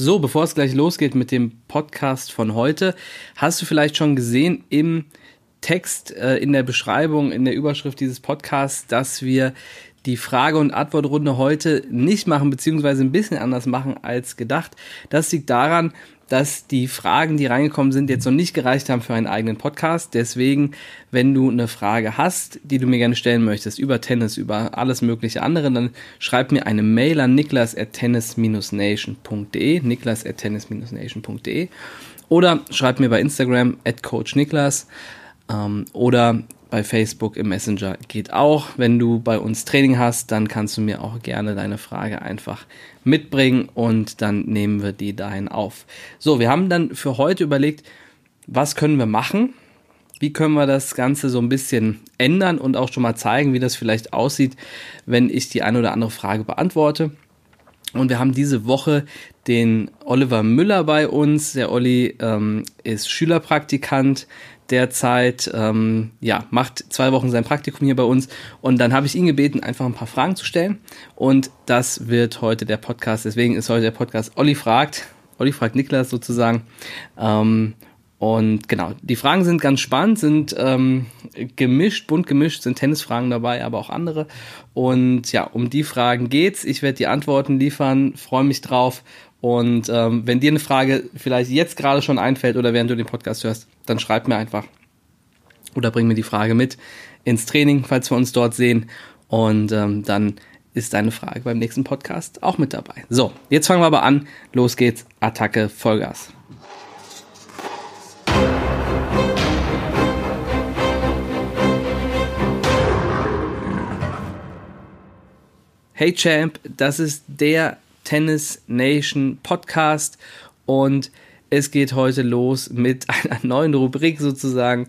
So, bevor es gleich losgeht mit dem Podcast von heute, hast du vielleicht schon gesehen im Text, äh, in der Beschreibung, in der Überschrift dieses Podcasts, dass wir die Frage- und Antwortrunde heute nicht machen, beziehungsweise ein bisschen anders machen als gedacht. Das liegt daran, dass die Fragen, die reingekommen sind, jetzt noch nicht gereicht haben für einen eigenen Podcast. Deswegen, wenn du eine Frage hast, die du mir gerne stellen möchtest, über Tennis, über alles mögliche andere, dann schreib mir eine Mail an niklas.tennis-nation.de, niklas.tennis-nation.de oder schreib mir bei Instagram at coachniklas ähm, oder bei Facebook im Messenger geht auch. Wenn du bei uns Training hast, dann kannst du mir auch gerne deine Frage einfach mitbringen und dann nehmen wir die dahin auf. So, wir haben dann für heute überlegt, was können wir machen? Wie können wir das Ganze so ein bisschen ändern und auch schon mal zeigen, wie das vielleicht aussieht, wenn ich die eine oder andere Frage beantworte? Und wir haben diese Woche den Oliver Müller bei uns. Der Olli ähm, ist Schülerpraktikant derzeit, ähm, ja, macht zwei Wochen sein Praktikum hier bei uns und dann habe ich ihn gebeten, einfach ein paar Fragen zu stellen und das wird heute der Podcast, deswegen ist heute der Podcast Olli fragt, Olli fragt Niklas sozusagen ähm, und genau, die Fragen sind ganz spannend, sind ähm, gemischt, bunt gemischt, sind Tennisfragen dabei, aber auch andere. Und ja, um die Fragen geht's. Ich werde die Antworten liefern, freue mich drauf. Und ähm, wenn dir eine Frage vielleicht jetzt gerade schon einfällt oder während du den Podcast hörst, dann schreib mir einfach oder bring mir die Frage mit ins Training, falls wir uns dort sehen. Und ähm, dann ist deine Frage beim nächsten Podcast auch mit dabei. So, jetzt fangen wir aber an. Los geht's. Attacke, Vollgas. Hey Champ, das ist der Tennis Nation Podcast und es geht heute los mit einer neuen Rubrik sozusagen.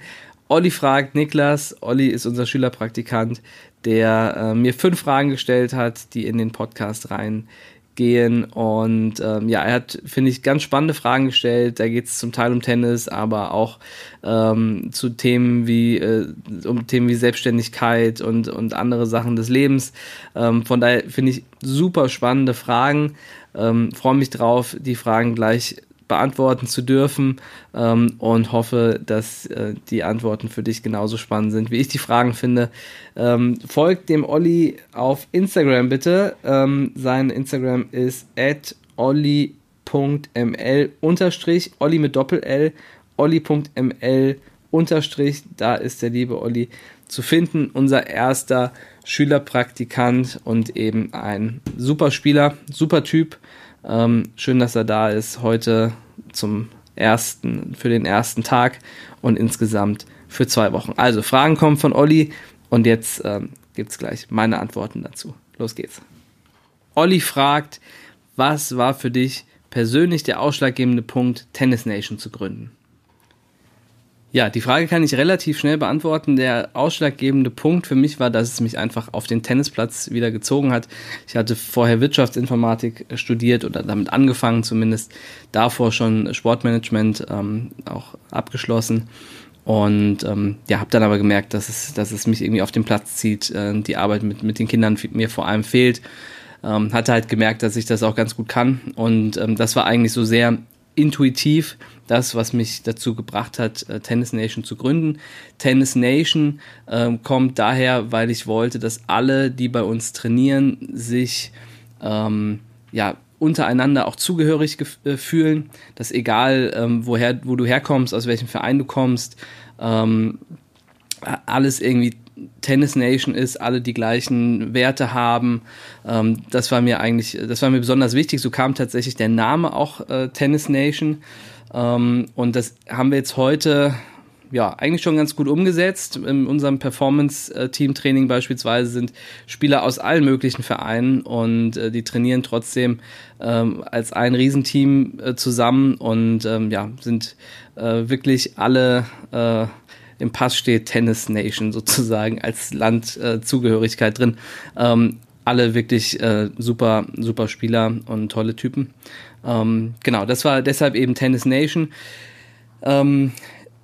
Olli fragt Niklas. Olli ist unser Schülerpraktikant, der äh, mir fünf Fragen gestellt hat, die in den Podcast rein gehen. Und ähm, ja, er hat, finde ich, ganz spannende Fragen gestellt. Da geht es zum Teil um Tennis, aber auch ähm, zu Themen wie äh, um Themen wie Selbstständigkeit und, und andere Sachen des Lebens. Ähm, von daher finde ich super spannende Fragen. Ähm, Freue mich drauf, die Fragen gleich beantworten zu dürfen ähm, und hoffe, dass äh, die Antworten für dich genauso spannend sind, wie ich die Fragen finde. Ähm, folgt dem Olli auf Instagram bitte. Ähm, sein Instagram ist at olli.ml unterstrich, Olli mit Doppel-L, olli.ml unterstrich, da ist der liebe Olli zu finden, unser erster Schülerpraktikant und eben ein super Spieler, super Typ, ähm, schön, dass er da ist heute zum ersten, für den ersten Tag und insgesamt für zwei Wochen. Also Fragen kommen von Olli und jetzt ähm, gibt es gleich meine Antworten dazu. Los geht's. Olli fragt, was war für dich persönlich der ausschlaggebende Punkt, Tennis Nation zu gründen? Ja, die Frage kann ich relativ schnell beantworten. Der ausschlaggebende Punkt für mich war, dass es mich einfach auf den Tennisplatz wieder gezogen hat. Ich hatte vorher Wirtschaftsinformatik studiert oder damit angefangen, zumindest davor schon Sportmanagement ähm, auch abgeschlossen. Und ähm, ja, habe dann aber gemerkt, dass es, dass es mich irgendwie auf den Platz zieht, äh, die Arbeit mit, mit den Kindern mir vor allem fehlt. Ähm, hatte halt gemerkt, dass ich das auch ganz gut kann. Und ähm, das war eigentlich so sehr intuitiv das, was mich dazu gebracht hat, äh, Tennis Nation zu gründen. Tennis Nation äh, kommt daher, weil ich wollte, dass alle, die bei uns trainieren, sich ähm, ja untereinander auch zugehörig äh, fühlen, dass egal ähm, woher, wo du herkommst, aus welchem Verein du kommst, ähm, alles irgendwie Tennis Nation ist, alle die gleichen Werte haben. Ähm, das war mir eigentlich, das war mir besonders wichtig. So kam tatsächlich der Name auch äh, Tennis Nation. Ähm, und das haben wir jetzt heute ja, eigentlich schon ganz gut umgesetzt. In unserem Performance-Team-Training beispielsweise sind Spieler aus allen möglichen Vereinen und äh, die trainieren trotzdem ähm, als ein Riesenteam äh, zusammen und ähm, ja, sind äh, wirklich alle äh, im Pass steht Tennis Nation sozusagen als Landzugehörigkeit drin. Ähm, alle wirklich äh, super, super Spieler und tolle Typen. Ähm, genau, das war deshalb eben Tennis Nation. Ähm,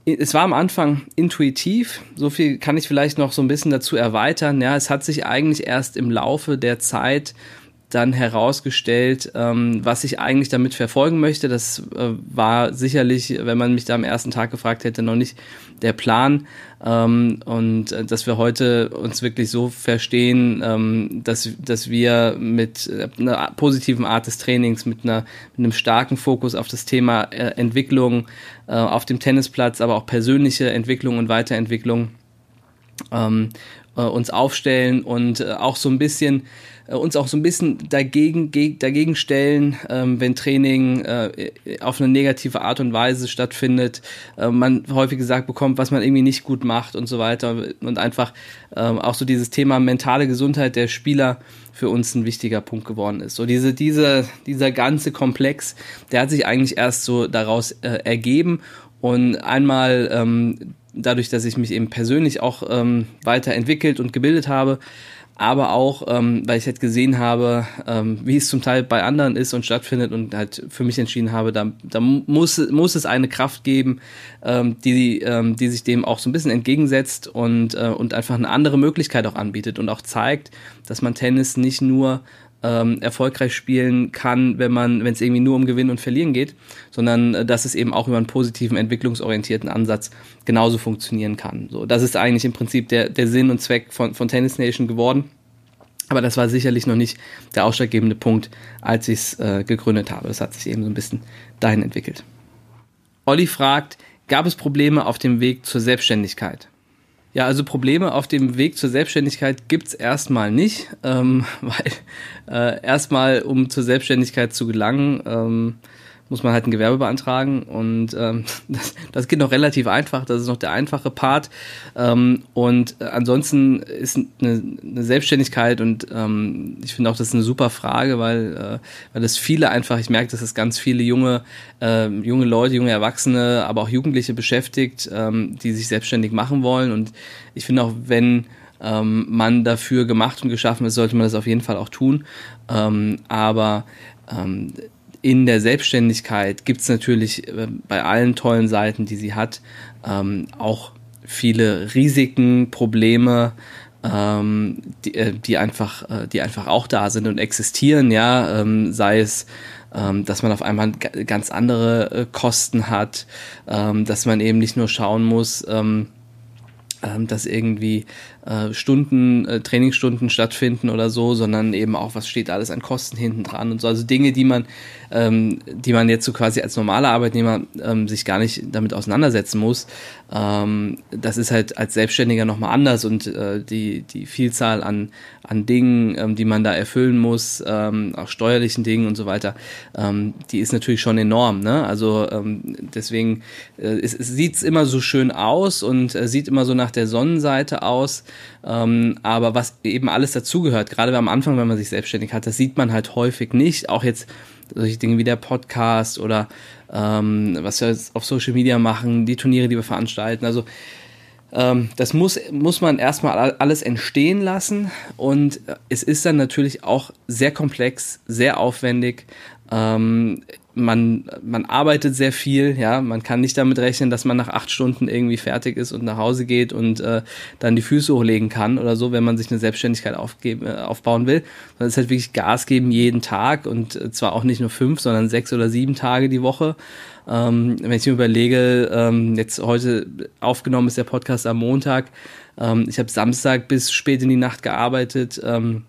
es war am Anfang intuitiv, so viel kann ich vielleicht noch so ein bisschen dazu erweitern. Ja, es hat sich eigentlich erst im Laufe der Zeit dann herausgestellt, ähm, was ich eigentlich damit verfolgen möchte. Das äh, war sicherlich, wenn man mich da am ersten Tag gefragt hätte, noch nicht der Plan. Ähm, und äh, dass wir heute uns wirklich so verstehen, ähm, dass, dass wir mit einer positiven Art des Trainings, mit, einer, mit einem starken Fokus auf das Thema äh, Entwicklung äh, auf dem Tennisplatz, aber auch persönliche Entwicklung und Weiterentwicklung ähm, äh, uns aufstellen und äh, auch so ein bisschen äh, uns auch so ein bisschen dagegen, dagegen stellen, ähm, wenn Training äh, auf eine negative Art und Weise stattfindet, äh, man häufig gesagt bekommt, was man irgendwie nicht gut macht und so weiter und einfach äh, auch so dieses Thema mentale Gesundheit der Spieler für uns ein wichtiger Punkt geworden ist. So diese, diese, dieser ganze Komplex, der hat sich eigentlich erst so daraus äh, ergeben und einmal ähm, dadurch, dass ich mich eben persönlich auch ähm, weiterentwickelt und gebildet habe, aber auch, ähm, weil ich halt gesehen habe, ähm, wie es zum Teil bei anderen ist und stattfindet und halt für mich entschieden habe, da, da muss, muss es eine Kraft geben, ähm, die, ähm, die sich dem auch so ein bisschen entgegensetzt und, äh, und einfach eine andere Möglichkeit auch anbietet und auch zeigt, dass man Tennis nicht nur ähm, erfolgreich spielen kann, wenn man, wenn es irgendwie nur um Gewinnen und Verlieren geht, sondern äh, dass es eben auch über einen positiven, entwicklungsorientierten Ansatz genauso funktionieren kann. So, das ist eigentlich im Prinzip der, der Sinn und Zweck von, von Tennis Nation geworden. Aber das war sicherlich noch nicht der ausschlaggebende Punkt, als ich es äh, gegründet habe. Das hat sich eben so ein bisschen dahin entwickelt. Olli fragt, gab es Probleme auf dem Weg zur Selbstständigkeit? Ja, also Probleme auf dem Weg zur Selbstständigkeit gibt's erstmal nicht, ähm, weil äh, erstmal, um zur Selbstständigkeit zu gelangen, ähm, muss man halt ein Gewerbe beantragen und ähm, das, das geht noch relativ einfach, das ist noch der einfache Part ähm, und äh, ansonsten ist eine, eine Selbstständigkeit und ähm, ich finde auch, das ist eine super Frage, weil, äh, weil das viele einfach, ich merke, dass es ganz viele junge, äh, junge Leute, junge Erwachsene, aber auch Jugendliche beschäftigt, ähm, die sich selbstständig machen wollen und ich finde auch, wenn ähm, man dafür gemacht und geschaffen ist, sollte man das auf jeden Fall auch tun. Ähm, aber ähm, in der Selbstständigkeit gibt es natürlich äh, bei allen tollen Seiten, die sie hat, ähm, auch viele Risiken, Probleme, ähm, die, äh, die, einfach, äh, die einfach auch da sind und existieren, ja, ähm, sei es ähm, dass man auf einmal ganz andere äh, Kosten hat, ähm, dass man eben nicht nur schauen muss, ähm, dass irgendwie äh, Stunden, äh, Trainingsstunden stattfinden oder so, sondern eben auch, was steht alles an Kosten hinten dran und so. Also Dinge, die man, ähm, die man jetzt so quasi als normaler Arbeitnehmer ähm, sich gar nicht damit auseinandersetzen muss. Ähm, das ist halt als Selbstständiger nochmal anders und äh, die, die Vielzahl an, an Dingen, ähm, die man da erfüllen muss, ähm, auch steuerlichen Dingen und so weiter, ähm, die ist natürlich schon enorm. Ne? Also ähm, deswegen äh, es, es sieht immer so schön aus und äh, sieht immer so nach der Sonnenseite aus. Ähm, aber was eben alles dazugehört, gerade am Anfang, wenn man sich selbstständig hat, das sieht man halt häufig nicht. Auch jetzt solche Dinge wie der Podcast oder ähm, was wir jetzt auf Social Media machen, die Turniere, die wir veranstalten. Also ähm, das muss, muss man erstmal alles entstehen lassen und es ist dann natürlich auch sehr komplex, sehr aufwendig. Ähm, man, man arbeitet sehr viel, ja, man kann nicht damit rechnen, dass man nach acht Stunden irgendwie fertig ist und nach Hause geht und äh, dann die Füße hochlegen kann oder so, wenn man sich eine Selbstständigkeit aufgeben, äh, aufbauen will. Sondern es ist halt wirklich Gas geben jeden Tag und äh, zwar auch nicht nur fünf, sondern sechs oder sieben Tage die Woche. Ähm, wenn ich mir überlege, ähm, jetzt heute aufgenommen ist der Podcast am Montag, ähm, ich habe Samstag bis spät in die Nacht gearbeitet, ähm,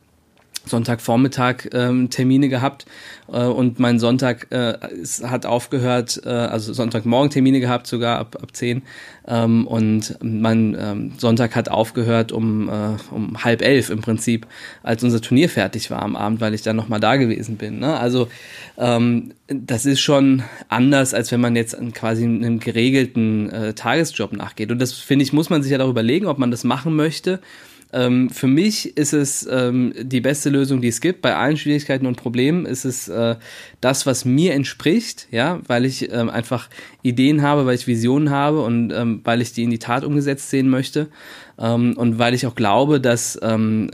Sonntagvormittag ähm, Termine gehabt äh, und mein Sonntag äh, es hat aufgehört, äh, also Sonntagmorgen Termine gehabt, sogar ab, ab 10 ähm, und mein ähm, Sonntag hat aufgehört um, äh, um halb elf im Prinzip, als unser Turnier fertig war am Abend, weil ich dann nochmal da gewesen bin. Ne? Also ähm, das ist schon anders, als wenn man jetzt quasi einem geregelten äh, Tagesjob nachgeht und das finde ich, muss man sich ja darüber überlegen, ob man das machen möchte ähm, für mich ist es ähm, die beste Lösung, die es gibt. Bei allen Schwierigkeiten und Problemen ist es äh, das, was mir entspricht, ja, weil ich ähm, einfach Ideen habe, weil ich Visionen habe und ähm, weil ich die in die Tat umgesetzt sehen möchte. Ähm, und weil ich auch glaube, dass, ähm,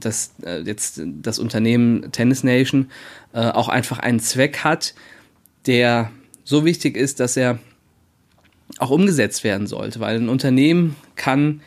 dass äh, jetzt das Unternehmen Tennis Nation äh, auch einfach einen Zweck hat, der so wichtig ist, dass er auch umgesetzt werden sollte, weil ein Unternehmen kann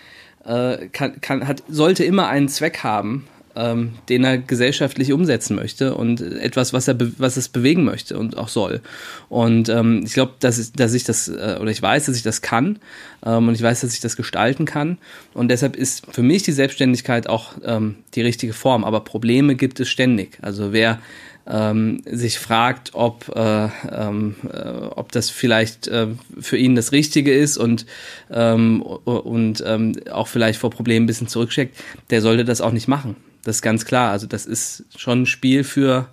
äh, kann, kann, hat, sollte immer einen Zweck haben, ähm, den er gesellschaftlich umsetzen möchte und etwas, was er was es bewegen möchte und auch soll. Und ähm, ich glaube, dass, dass ich das äh, oder ich weiß, dass ich das kann ähm, und ich weiß, dass ich das gestalten kann. Und deshalb ist für mich die Selbstständigkeit auch ähm, die richtige Form. Aber Probleme gibt es ständig. Also wer ähm, sich fragt, ob, äh, ähm, äh, ob das vielleicht äh, für ihn das Richtige ist und, ähm, und ähm, auch vielleicht vor Problemen ein bisschen zurücksteckt, der sollte das auch nicht machen. Das ist ganz klar. Also das ist schon ein Spiel für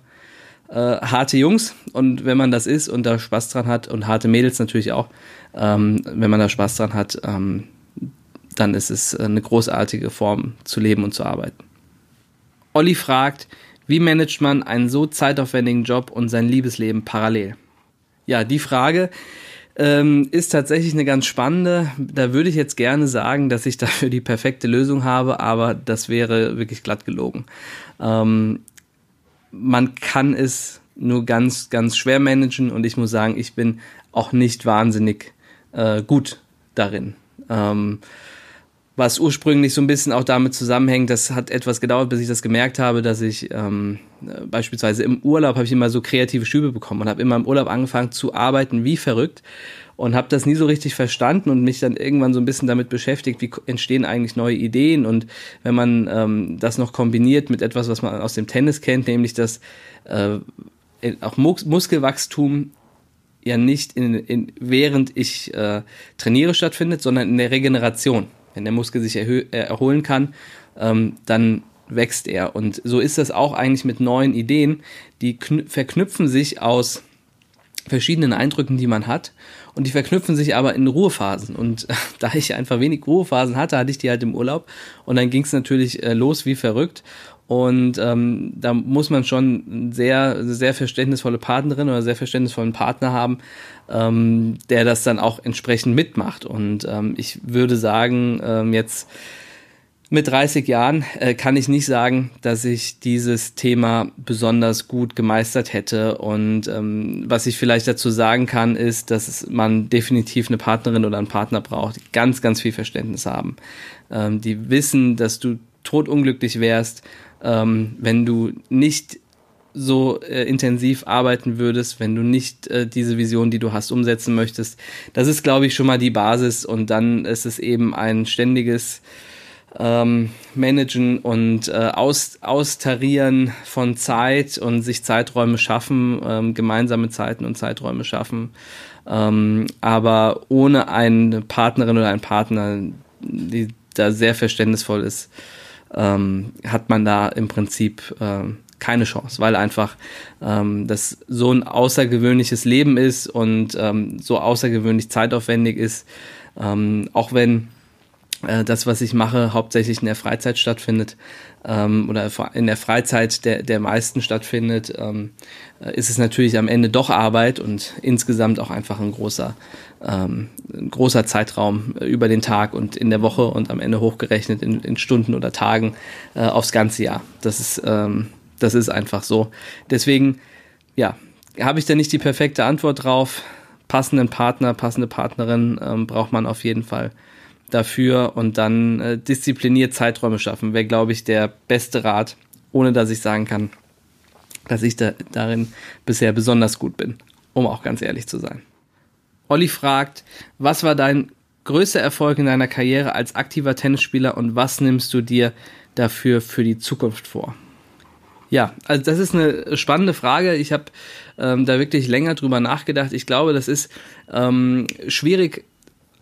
äh, harte Jungs und wenn man das ist und da Spaß dran hat und harte Mädels natürlich auch, ähm, wenn man da Spaß dran hat, ähm, dann ist es eine großartige Form zu leben und zu arbeiten. Olli fragt, wie managt man einen so zeitaufwendigen Job und sein Liebesleben parallel? Ja, die Frage ähm, ist tatsächlich eine ganz spannende. Da würde ich jetzt gerne sagen, dass ich dafür die perfekte Lösung habe, aber das wäre wirklich glatt gelogen. Ähm, man kann es nur ganz, ganz schwer managen und ich muss sagen, ich bin auch nicht wahnsinnig äh, gut darin. Ähm, was ursprünglich so ein bisschen auch damit zusammenhängt, das hat etwas gedauert, bis ich das gemerkt habe, dass ich ähm, beispielsweise im Urlaub habe ich immer so kreative Schübe bekommen und habe immer im Urlaub angefangen zu arbeiten wie verrückt und habe das nie so richtig verstanden und mich dann irgendwann so ein bisschen damit beschäftigt, wie entstehen eigentlich neue Ideen und wenn man ähm, das noch kombiniert mit etwas, was man aus dem Tennis kennt, nämlich dass äh, auch Mus Muskelwachstum ja nicht in, in, während ich äh, trainiere stattfindet, sondern in der Regeneration. Wenn der Muskel sich äh, erholen kann, ähm, dann wächst er. Und so ist das auch eigentlich mit neuen Ideen. Die verknüpfen sich aus verschiedenen Eindrücken, die man hat. Und die verknüpfen sich aber in Ruhephasen. Und da ich einfach wenig Ruhephasen hatte, hatte ich die halt im Urlaub. Und dann ging es natürlich äh, los wie verrückt. Und ähm, da muss man schon sehr, sehr verständnisvolle Partnerin oder sehr verständnisvollen Partner haben, ähm, der das dann auch entsprechend mitmacht. Und ähm, ich würde sagen, ähm, jetzt mit 30 Jahren äh, kann ich nicht sagen, dass ich dieses Thema besonders gut gemeistert hätte. Und ähm, was ich vielleicht dazu sagen kann, ist, dass man definitiv eine Partnerin oder einen Partner braucht, die ganz, ganz viel Verständnis haben. Ähm, die wissen, dass du totunglücklich wärst, ähm, wenn du nicht so äh, intensiv arbeiten würdest, wenn du nicht äh, diese Vision, die du hast, umsetzen möchtest. Das ist, glaube ich, schon mal die Basis und dann ist es eben ein ständiges ähm, Managen und äh, aus, Austarieren von Zeit und sich Zeiträume schaffen, ähm, gemeinsame Zeiten und Zeiträume schaffen. Ähm, aber ohne eine Partnerin oder einen Partner, die da sehr verständnisvoll ist, ähm, hat man da im Prinzip äh, keine Chance, weil einfach ähm, das so ein außergewöhnliches Leben ist und ähm, so außergewöhnlich zeitaufwendig ist, ähm, auch wenn das, was ich mache, hauptsächlich in der Freizeit stattfindet ähm, oder in der Freizeit der, der meisten stattfindet, ähm, äh, ist es natürlich am Ende doch Arbeit und insgesamt auch einfach ein großer, ähm, ein großer Zeitraum über den Tag und in der Woche und am Ende hochgerechnet in, in Stunden oder Tagen äh, aufs ganze Jahr. Das ist ähm, das ist einfach so. Deswegen, ja, habe ich da nicht die perfekte Antwort drauf. Passenden Partner, passende Partnerin ähm, braucht man auf jeden Fall dafür und dann äh, diszipliniert Zeiträume schaffen, wäre, glaube ich, der beste Rat, ohne dass ich sagen kann, dass ich da, darin bisher besonders gut bin, um auch ganz ehrlich zu sein. Olli fragt, was war dein größter Erfolg in deiner Karriere als aktiver Tennisspieler und was nimmst du dir dafür für die Zukunft vor? Ja, also das ist eine spannende Frage. Ich habe ähm, da wirklich länger drüber nachgedacht. Ich glaube, das ist ähm, schwierig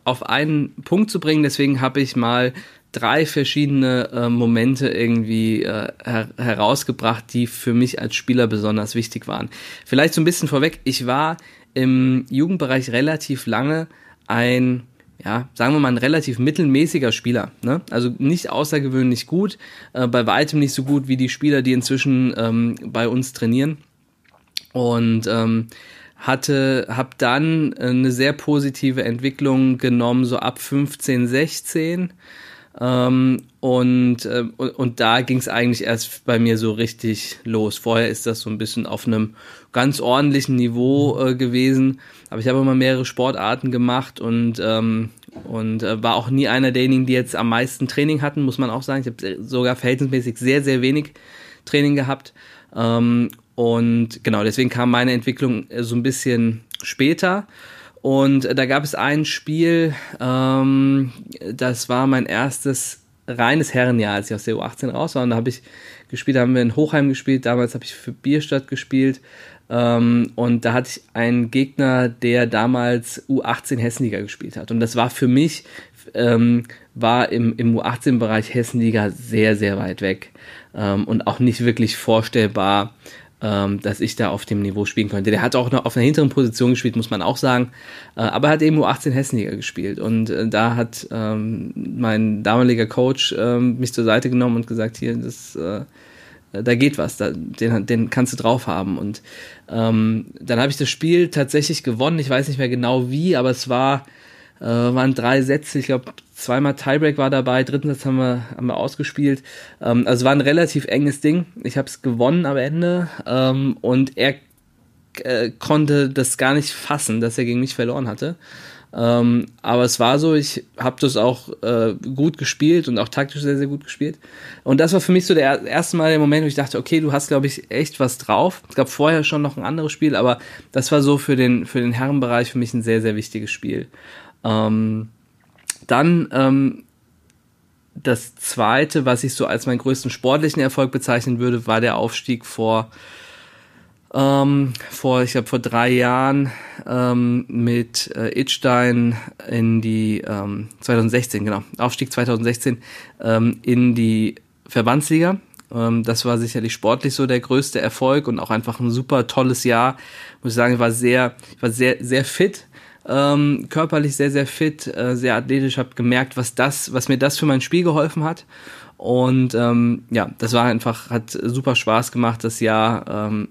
auf einen Punkt zu bringen. Deswegen habe ich mal drei verschiedene äh, Momente irgendwie äh, her herausgebracht, die für mich als Spieler besonders wichtig waren. Vielleicht so ein bisschen vorweg. Ich war im Jugendbereich relativ lange ein ja, sagen wir mal, ein relativ mittelmäßiger Spieler. Ne? Also nicht außergewöhnlich gut, äh, bei weitem nicht so gut wie die Spieler, die inzwischen ähm, bei uns trainieren. Und ähm, hatte, habe dann eine sehr positive Entwicklung genommen, so ab 15, 16. Ähm, und, äh, und, und da ging es eigentlich erst bei mir so richtig los. Vorher ist das so ein bisschen auf einem ganz ordentlichen Niveau äh, gewesen. Aber ich habe immer mehrere Sportarten gemacht und, ähm, und äh, war auch nie einer derjenigen, die jetzt am meisten Training hatten, muss man auch sagen. Ich habe sogar verhältnismäßig sehr, sehr wenig Training gehabt. Ähm, und genau, deswegen kam meine Entwicklung äh, so ein bisschen später. Und da gab es ein Spiel, ähm, das war mein erstes reines Herrenjahr, als ich aus der U18 raus war. Und da habe ich gespielt, da haben wir in Hochheim gespielt. Damals habe ich für Bierstadt gespielt. Ähm, und da hatte ich einen Gegner, der damals U18 Hessenliga gespielt hat. Und das war für mich, ähm, war im, im U18-Bereich Hessenliga sehr, sehr weit weg. Ähm, und auch nicht wirklich vorstellbar, ähm, dass ich da auf dem Niveau spielen könnte. Der hat auch noch auf einer hinteren Position gespielt, muss man auch sagen. Äh, aber er hat eben nur 18 Hessenliga gespielt. Und äh, da hat ähm, mein damaliger Coach ähm, mich zur Seite genommen und gesagt, hier, das, äh, da geht was, da, den, den kannst du drauf haben. Und ähm, dann habe ich das Spiel tatsächlich gewonnen. Ich weiß nicht mehr genau wie, aber es war, äh, waren drei Sätze. Ich glaube, zweimal Tiebreak war dabei, dritten Satz haben wir, haben wir ausgespielt. Ähm, also war ein relativ enges Ding. Ich habe es gewonnen am Ende ähm, und er äh, konnte das gar nicht fassen, dass er gegen mich verloren hatte. Ähm, aber es war so, ich habe das auch äh, gut gespielt und auch taktisch sehr, sehr gut gespielt. Und das war für mich so der erste Mal der Moment, wo ich dachte, okay, du hast, glaube ich, echt was drauf. Es gab vorher schon noch ein anderes Spiel, aber das war so für den, für den Herrenbereich für mich ein sehr, sehr wichtiges Spiel. Ähm, dann ähm, das zweite, was ich so als meinen größten sportlichen Erfolg bezeichnen würde, war der Aufstieg vor, ähm, vor ich glaube, vor drei Jahren ähm, mit äh, Itstein in die ähm, 2016, genau, Aufstieg 2016 ähm, in die Verbandsliga. Ähm, das war sicherlich sportlich so der größte Erfolg und auch einfach ein super tolles Jahr. Muss ich sagen, ich war sehr, ich war sehr, sehr fit ähm, körperlich sehr, sehr fit, äh, sehr athletisch, habe gemerkt, was das, was mir das für mein Spiel geholfen hat. Und ähm, ja, das war einfach, hat super Spaß gemacht das Jahr. Ähm,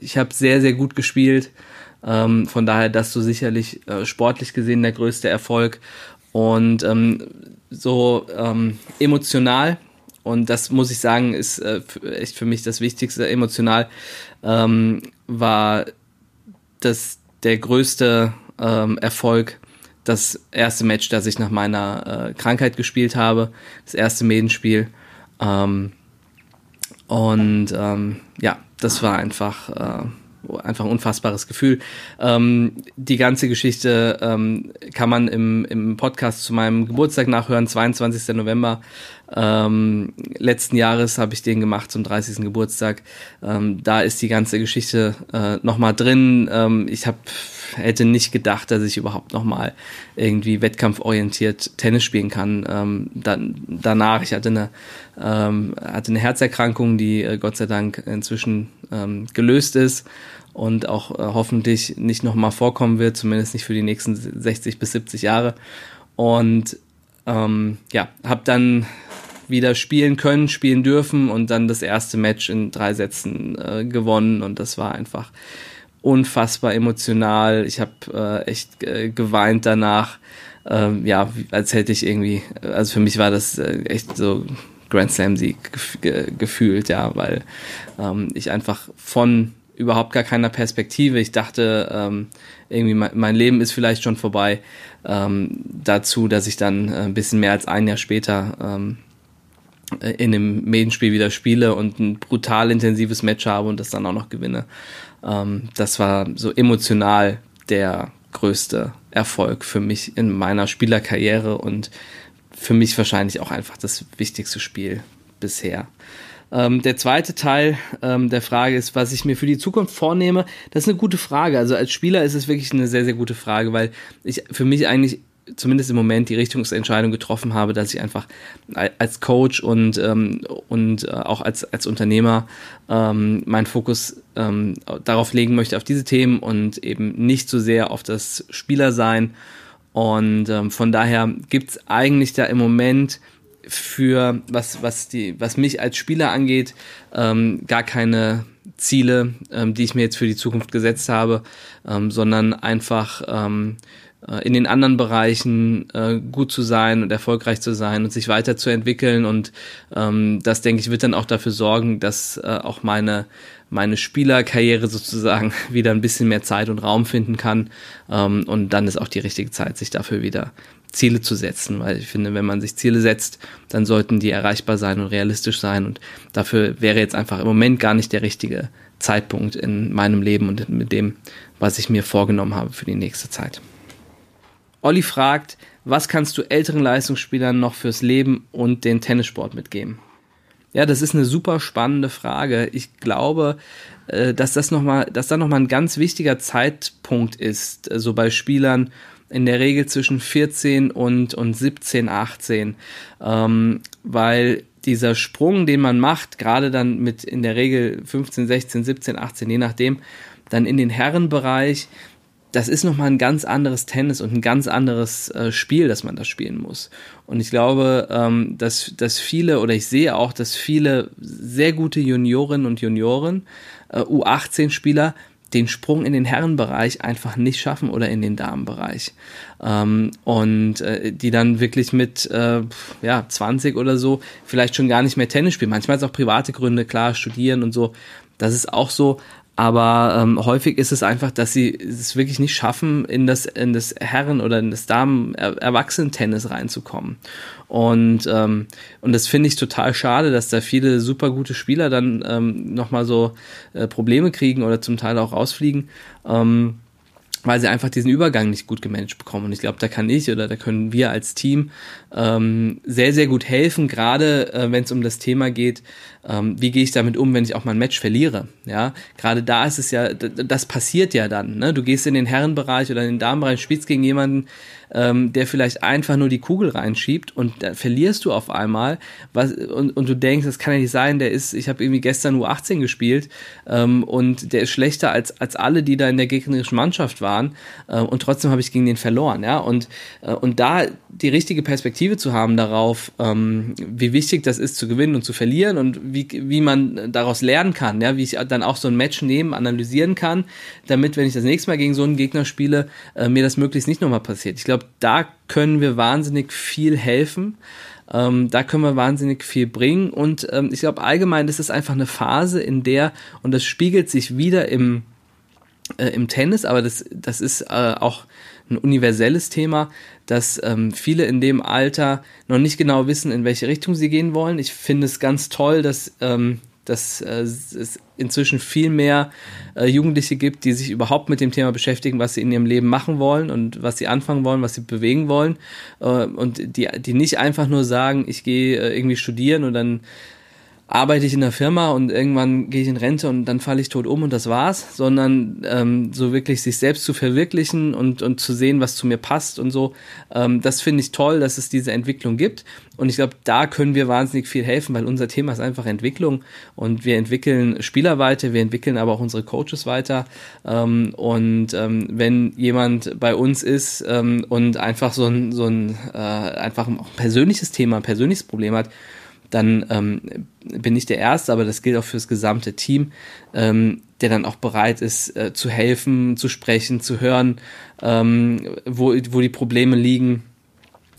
ich habe sehr, sehr gut gespielt. Ähm, von daher, das so sicherlich äh, sportlich gesehen der größte Erfolg. Und ähm, so ähm, emotional, und das muss ich sagen, ist äh, echt für mich das Wichtigste, emotional ähm, war das der größte ähm, Erfolg das erste Match, das ich nach meiner äh, Krankheit gespielt habe, das erste Medenspiel. Ähm, und ja, das war einfach, äh, einfach ein unfassbares Gefühl. Ähm, die ganze Geschichte ähm, kann man im, im Podcast zu meinem Geburtstag nachhören, 22. November ähm, letzten Jahres habe ich den gemacht zum 30. Geburtstag. Ähm, da ist die ganze Geschichte äh, nochmal drin. Ähm, ich habe hätte nicht gedacht, dass ich überhaupt nochmal irgendwie wettkampforientiert Tennis spielen kann. Ähm, dann, danach, ich hatte eine, ähm, hatte eine Herzerkrankung, die äh, Gott sei Dank inzwischen ähm, gelöst ist und auch äh, hoffentlich nicht nochmal vorkommen wird, zumindest nicht für die nächsten 60 bis 70 Jahre. Und ähm, ja, habe dann wieder spielen können, spielen dürfen und dann das erste Match in drei Sätzen äh, gewonnen und das war einfach unfassbar emotional. Ich habe äh, echt äh, geweint danach. Ähm, ja, als hätte ich irgendwie, also für mich war das äh, echt so Grand Slam Sieg ge gefühlt, ja, weil ähm, ich einfach von überhaupt gar keiner Perspektive, ich dachte ähm, irgendwie mein, mein, Leben ist vielleicht schon vorbei, ähm, dazu, dass ich dann äh, ein bisschen mehr als ein Jahr später ähm, in einem Medenspiel wieder spiele und ein brutal intensives Match habe und das dann auch noch gewinne. Ähm, das war so emotional der größte Erfolg für mich in meiner Spielerkarriere und für mich wahrscheinlich auch einfach das wichtigste Spiel bisher. Ähm, der zweite Teil ähm, der Frage ist, was ich mir für die Zukunft vornehme. Das ist eine gute Frage. Also als Spieler ist es wirklich eine sehr, sehr gute Frage, weil ich für mich eigentlich zumindest im Moment die Richtungsentscheidung getroffen habe, dass ich einfach als Coach und, ähm, und äh, auch als, als Unternehmer ähm, meinen Fokus ähm, darauf legen möchte, auf diese Themen und eben nicht so sehr auf das Spielersein. Und ähm, von daher gibt es eigentlich da im Moment für was, was, die, was mich als Spieler angeht, ähm, gar keine Ziele, ähm, die ich mir jetzt für die Zukunft gesetzt habe, ähm, sondern einfach ähm, äh, in den anderen Bereichen äh, gut zu sein und erfolgreich zu sein und sich weiterzuentwickeln. Und ähm, das, denke ich, wird dann auch dafür sorgen, dass äh, auch meine, meine Spielerkarriere sozusagen wieder ein bisschen mehr Zeit und Raum finden kann. Ähm, und dann ist auch die richtige Zeit, sich dafür wieder Ziele zu setzen, weil ich finde, wenn man sich Ziele setzt, dann sollten die erreichbar sein und realistisch sein und dafür wäre jetzt einfach im Moment gar nicht der richtige Zeitpunkt in meinem Leben und mit dem, was ich mir vorgenommen habe für die nächste Zeit. Olli fragt, was kannst du älteren Leistungsspielern noch fürs Leben und den Tennissport mitgeben? Ja, das ist eine super spannende Frage. Ich glaube, äh, dass das noch mal, dass da noch mal ein ganz wichtiger Zeitpunkt ist, so also bei Spielern in der Regel zwischen 14 und, und 17, 18, ähm, weil dieser Sprung, den man macht, gerade dann mit in der Regel 15, 16, 17, 18, je nachdem, dann in den Herrenbereich, das ist nochmal ein ganz anderes Tennis und ein ganz anderes äh, Spiel, das man da spielen muss. Und ich glaube, ähm, dass, dass viele, oder ich sehe auch, dass viele sehr gute Juniorinnen und Junioren, äh, U18-Spieler, den Sprung in den Herrenbereich einfach nicht schaffen oder in den Damenbereich. Ähm, und äh, die dann wirklich mit äh, ja, 20 oder so vielleicht schon gar nicht mehr Tennis spielen. Manchmal ist auch private Gründe, klar, studieren und so. Das ist auch so, aber ähm, häufig ist es einfach, dass sie es wirklich nicht schaffen, in das, in das Herren- oder in das Damen-Erwachsenen-Tennis reinzukommen. Und, ähm, und das finde ich total schade, dass da viele super gute Spieler dann ähm, nochmal so äh, Probleme kriegen oder zum Teil auch rausfliegen. Ähm, weil sie einfach diesen Übergang nicht gut gemanagt bekommen. Und ich glaube, da kann ich oder da können wir als Team ähm, sehr, sehr gut helfen, gerade äh, wenn es um das Thema geht, ähm, wie gehe ich damit um, wenn ich auch mal ein Match verliere. Ja, gerade da ist es ja, das passiert ja dann. Ne? Du gehst in den Herrenbereich oder in den Damenbereich, spielst gegen jemanden, ähm, der vielleicht einfach nur die Kugel reinschiebt und da verlierst du auf einmal was, und, und du denkst, das kann ja nicht sein, der ist, ich habe irgendwie gestern U18 gespielt ähm, und der ist schlechter als, als alle, die da in der gegnerischen Mannschaft waren äh, und trotzdem habe ich gegen den verloren, ja, und, äh, und da die richtige Perspektive zu haben darauf, ähm, wie wichtig das ist zu gewinnen und zu verlieren und wie, wie man daraus lernen kann, ja, wie ich dann auch so ein Match nehmen, analysieren kann, damit, wenn ich das nächste Mal gegen so einen Gegner spiele, äh, mir das möglichst nicht nochmal passiert. Ich glaube, glaube, da können wir wahnsinnig viel helfen. Ähm, da können wir wahnsinnig viel bringen. Und ähm, ich glaube, allgemein ist es einfach eine Phase, in der, und das spiegelt sich wieder im, äh, im Tennis, aber das, das ist äh, auch ein universelles Thema, dass ähm, viele in dem Alter noch nicht genau wissen, in welche Richtung sie gehen wollen. Ich finde es ganz toll, dass ähm, dass äh, es inzwischen viel mehr äh, Jugendliche gibt, die sich überhaupt mit dem Thema beschäftigen, was sie in ihrem Leben machen wollen und was sie anfangen wollen, was sie bewegen wollen. Äh, und die, die nicht einfach nur sagen, ich gehe äh, irgendwie studieren und dann arbeite ich in der Firma und irgendwann gehe ich in Rente und dann falle ich tot um und das war's, sondern ähm, so wirklich sich selbst zu verwirklichen und, und zu sehen, was zu mir passt und so. Ähm, das finde ich toll, dass es diese Entwicklung gibt. Und ich glaube, da können wir wahnsinnig viel helfen, weil unser Thema ist einfach Entwicklung und wir entwickeln Spieler weiter, wir entwickeln aber auch unsere Coaches weiter. Ähm, und ähm, wenn jemand bei uns ist ähm, und einfach so ein, so ein äh, einfach ein persönliches Thema, ein persönliches Problem hat, dann ähm, bin ich der Erste, aber das gilt auch für das gesamte Team, ähm, der dann auch bereit ist, äh, zu helfen, zu sprechen, zu hören, ähm, wo, wo die Probleme liegen.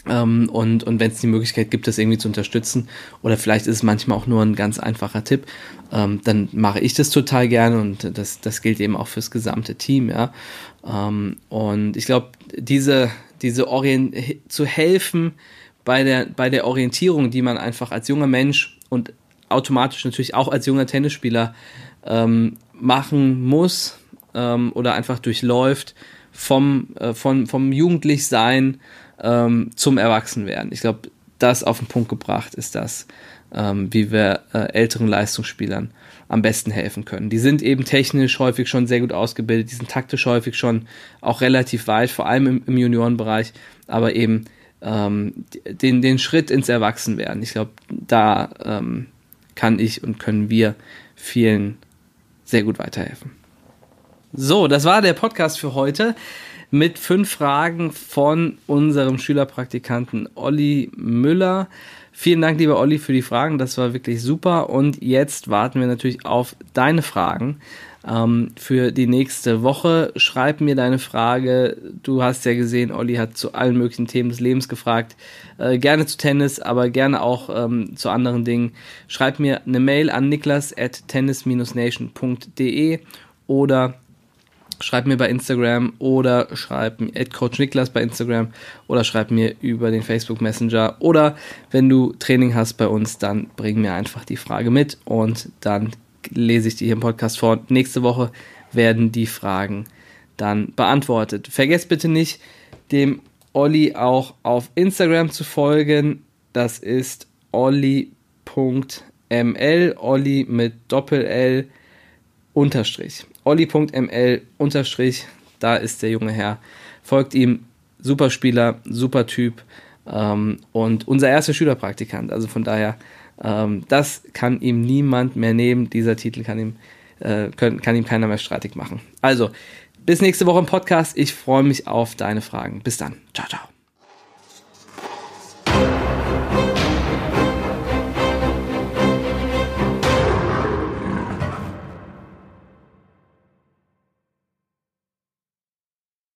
Ähm, und und wenn es die Möglichkeit gibt, das irgendwie zu unterstützen, oder vielleicht ist es manchmal auch nur ein ganz einfacher Tipp, ähm, dann mache ich das total gerne und das, das gilt eben auch fürs gesamte Team, ja. Ähm, und ich glaube, diese, diese Orient zu helfen, bei der, bei der Orientierung, die man einfach als junger Mensch und automatisch natürlich auch als junger Tennisspieler ähm, machen muss ähm, oder einfach durchläuft vom, äh, von, vom Jugendlichsein ähm, zum Erwachsenwerden. Ich glaube, das auf den Punkt gebracht ist das, ähm, wie wir äh, älteren Leistungsspielern am besten helfen können. Die sind eben technisch häufig schon sehr gut ausgebildet, die sind taktisch häufig schon auch relativ weit, vor allem im, im Juniorenbereich, aber eben ähm, den, den Schritt ins Erwachsenwerden. Ich glaube, da ähm, kann ich und können wir vielen sehr gut weiterhelfen. So, das war der Podcast für heute mit fünf Fragen von unserem Schülerpraktikanten Olli Müller. Vielen Dank, lieber Olli, für die Fragen. Das war wirklich super. Und jetzt warten wir natürlich auf deine Fragen. Ähm, für die nächste Woche. Schreib mir deine Frage. Du hast ja gesehen, Olli hat zu allen möglichen Themen des Lebens gefragt. Äh, gerne zu Tennis, aber gerne auch ähm, zu anderen Dingen. Schreib mir eine Mail an niklas at tennis-nation.de oder schreib mir bei Instagram oder schreib mir at bei Instagram oder schreib mir über den Facebook Messenger oder wenn du Training hast bei uns, dann bring mir einfach die Frage mit und dann lese ich die hier im Podcast vor. Nächste Woche werden die Fragen dann beantwortet. Vergesst bitte nicht, dem Olli auch auf Instagram zu folgen. Das ist olli.ml, Olli mit Doppel-L unterstrich. Olli.ml unterstrich, da ist der junge Herr. Folgt ihm, super Spieler, super Typ ähm, und unser erster Schülerpraktikant. Also von daher, ähm, das kann ihm niemand mehr nehmen. Dieser Titel kann ihm, äh, können, kann ihm keiner mehr streitig machen. Also, bis nächste Woche im Podcast. Ich freue mich auf deine Fragen. Bis dann. Ciao, ciao.